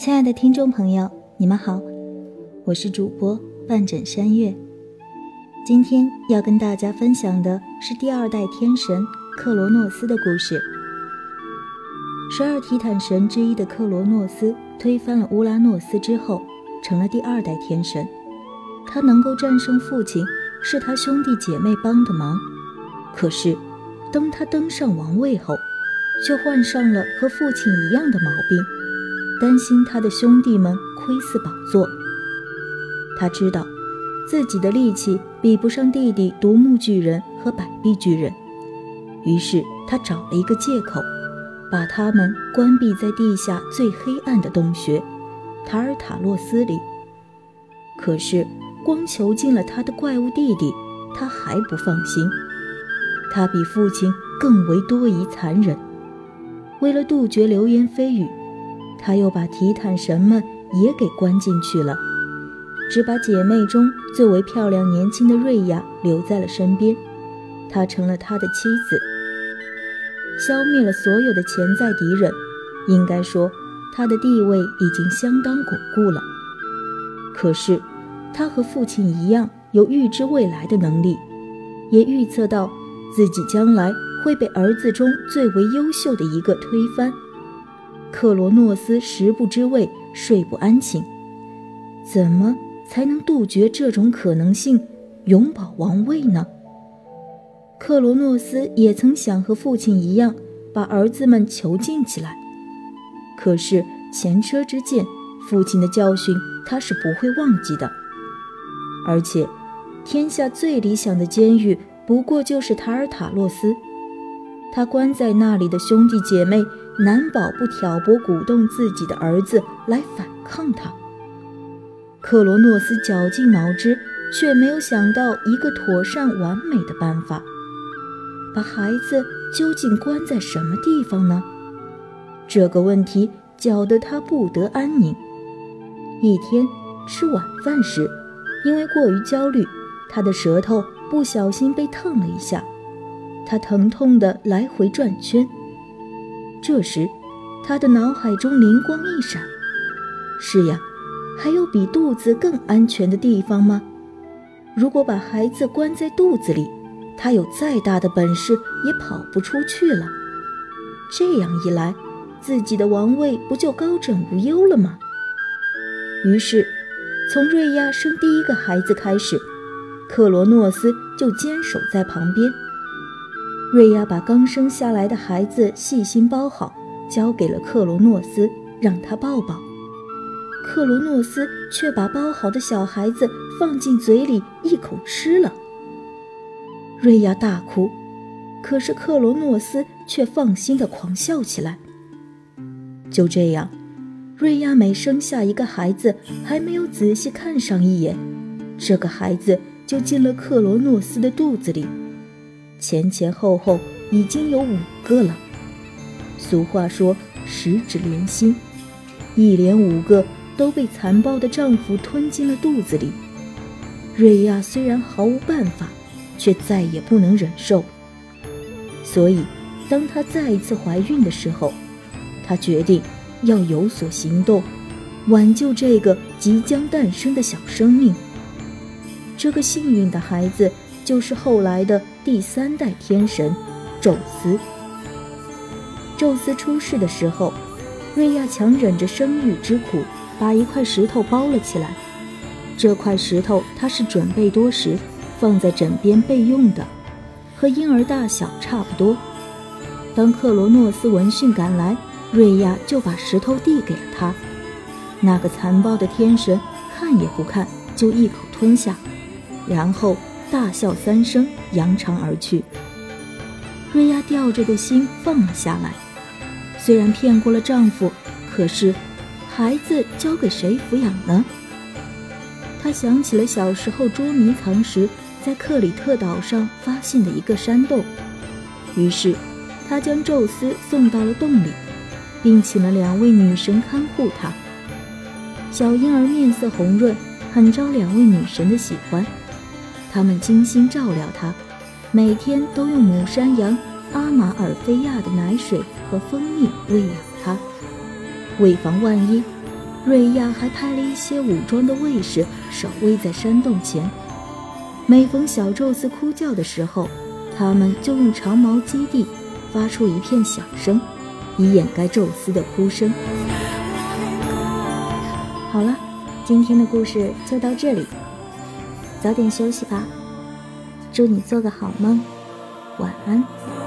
亲爱的听众朋友，你们好，我是主播半枕山月。今天要跟大家分享的是第二代天神克罗诺斯的故事。十二提坦神之一的克罗诺斯推翻了乌拉诺斯之后，成了第二代天神。他能够战胜父亲，是他兄弟姐妹帮的忙。可是，当他登上王位后，却患上了和父亲一样的毛病，担心他的兄弟们窥伺宝座。他知道自己的力气比不上弟弟独木巨人和百臂巨人，于是他找了一个借口，把他们关闭在地下最黑暗的洞穴——塔尔塔洛斯里。可是，光囚禁了他的怪物弟弟，他还不放心。他比父亲更为多疑残忍。为了杜绝流言蜚语，他又把提坦神们也给关进去了，只把姐妹中最为漂亮、年轻的瑞亚留在了身边。她成了他的妻子，消灭了所有的潜在敌人。应该说，他的地位已经相当巩固了。可是，他和父亲一样，有预知未来的能力，也预测到自己将来。会被儿子中最为优秀的一个推翻。克罗诺斯食不知味，睡不安寝。怎么才能杜绝这种可能性，永保王位呢？克罗诺斯也曾想和父亲一样，把儿子们囚禁起来。可是前车之鉴，父亲的教训他是不会忘记的。而且，天下最理想的监狱不过就是塔尔塔洛斯。他关在那里的兄弟姐妹难保不挑拨鼓动自己的儿子来反抗他。克罗诺斯绞尽脑汁，却没有想到一个妥善完美的办法。把孩子究竟关在什么地方呢？这个问题搅得他不得安宁。一天吃晚饭时，因为过于焦虑，他的舌头不小心被烫了一下。他疼痛地来回转圈。这时，他的脑海中灵光一闪：“是呀，还有比肚子更安全的地方吗？如果把孩子关在肚子里，他有再大的本事也跑不出去了。这样一来，自己的王位不就高枕无忧了吗？”于是，从瑞亚生第一个孩子开始，克罗诺斯就坚守在旁边。瑞亚把刚生下来的孩子细心包好，交给了克罗诺斯，让他抱抱。克罗诺斯却把包好的小孩子放进嘴里一口吃了。瑞亚大哭，可是克罗诺斯却放心地狂笑起来。就这样，瑞亚每生下一个孩子，还没有仔细看上一眼，这个孩子就进了克罗诺斯的肚子里。前前后后已经有五个了。俗话说十指连心，一连五个都被残暴的丈夫吞进了肚子里。瑞亚虽然毫无办法，却再也不能忍受。所以，当她再一次怀孕的时候，她决定要有所行动，挽救这个即将诞生的小生命。这个幸运的孩子。就是后来的第三代天神，宙斯。宙斯出世的时候，瑞亚强忍着生育之苦，把一块石头包了起来。这块石头他是准备多时，放在枕边备用的，和婴儿大小差不多。当克罗诺斯闻讯赶来，瑞亚就把石头递给了他。那个残暴的天神看也不看，就一口吞下，然后。大笑三声，扬长而去。瑞亚吊着的心放了下来。虽然骗过了丈夫，可是孩子交给谁抚养呢？她想起了小时候捉迷藏时，在克里特岛上发现的一个山洞。于是，她将宙斯送到了洞里，并请了两位女神看护他。小婴儿面色红润，很招两位女神的喜欢。他们精心照料它，每天都用母山羊阿马尔菲亚的奶水和蜂蜜喂养它。为防万一，瑞亚还派了一些武装的卫士守卫在山洞前。每逢小宙斯哭叫的时候，他们就用长矛击地，发出一片响声，以掩盖宙斯的哭声。好了，今天的故事就到这里，早点休息吧，祝你做个好梦，晚安。